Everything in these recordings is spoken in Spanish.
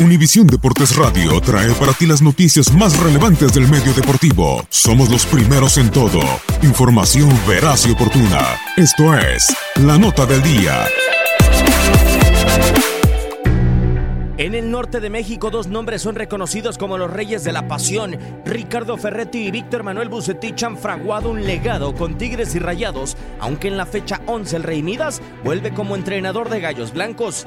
Univisión Deportes Radio trae para ti las noticias más relevantes del medio deportivo. Somos los primeros en todo. Información veraz y oportuna. Esto es La Nota del Día. En el norte de México, dos nombres son reconocidos como los reyes de la pasión. Ricardo Ferretti y Víctor Manuel Bucetich han fraguado un legado con Tigres y Rayados, aunque en la fecha 11 el Rey Midas vuelve como entrenador de Gallos Blancos.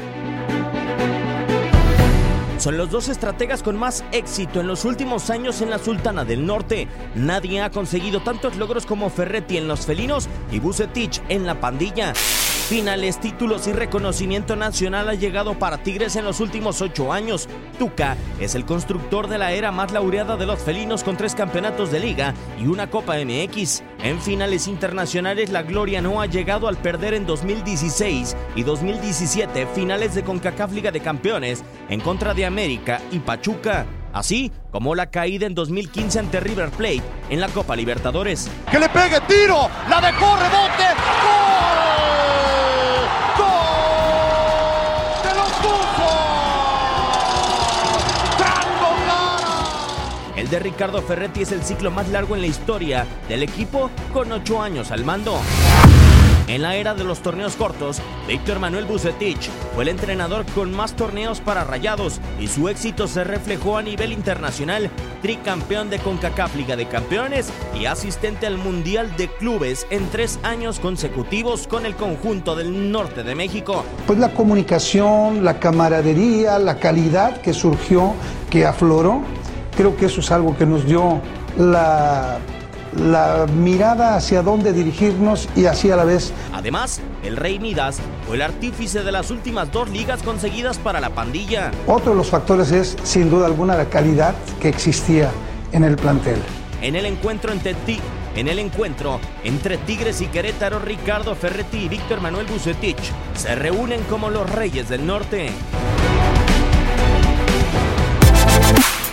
Son los dos estrategas con más éxito en los últimos años en la Sultana del Norte. Nadie ha conseguido tantos logros como Ferretti en los felinos y Bucetich en la pandilla. Finales, títulos y reconocimiento nacional ha llegado para Tigres en los últimos ocho años. Tuca es el constructor de la era más laureada de los felinos con tres campeonatos de liga y una Copa MX. En finales internacionales la gloria no ha llegado al perder en 2016 y 2017 finales de CONCACAF Liga de Campeones en contra de América y Pachuca. Así como la caída en 2015 ante River Plate en la Copa Libertadores. Que le pegue tiro, la dejó rebote. ¡Gol! De Ricardo Ferretti es el ciclo más largo en la historia del equipo con ocho años al mando. En la era de los torneos cortos, Víctor Manuel Bucetich fue el entrenador con más torneos para Rayados y su éxito se reflejó a nivel internacional, tricampeón de CONCACAF Liga de Campeones y asistente al Mundial de Clubes en tres años consecutivos con el conjunto del norte de México. Pues la comunicación, la camaradería, la calidad que surgió, que afloró, creo que eso es algo que nos dio la la mirada hacia dónde dirigirnos y así a la vez. Además, el Rey Midas fue el artífice de las últimas dos ligas conseguidas para la pandilla. Otro de los factores es, sin duda alguna, la calidad que existía en el plantel. En el encuentro entre ti en el encuentro entre Tigres y Querétaro, Ricardo Ferretti y Víctor Manuel Bucetich se reúnen como los Reyes del Norte.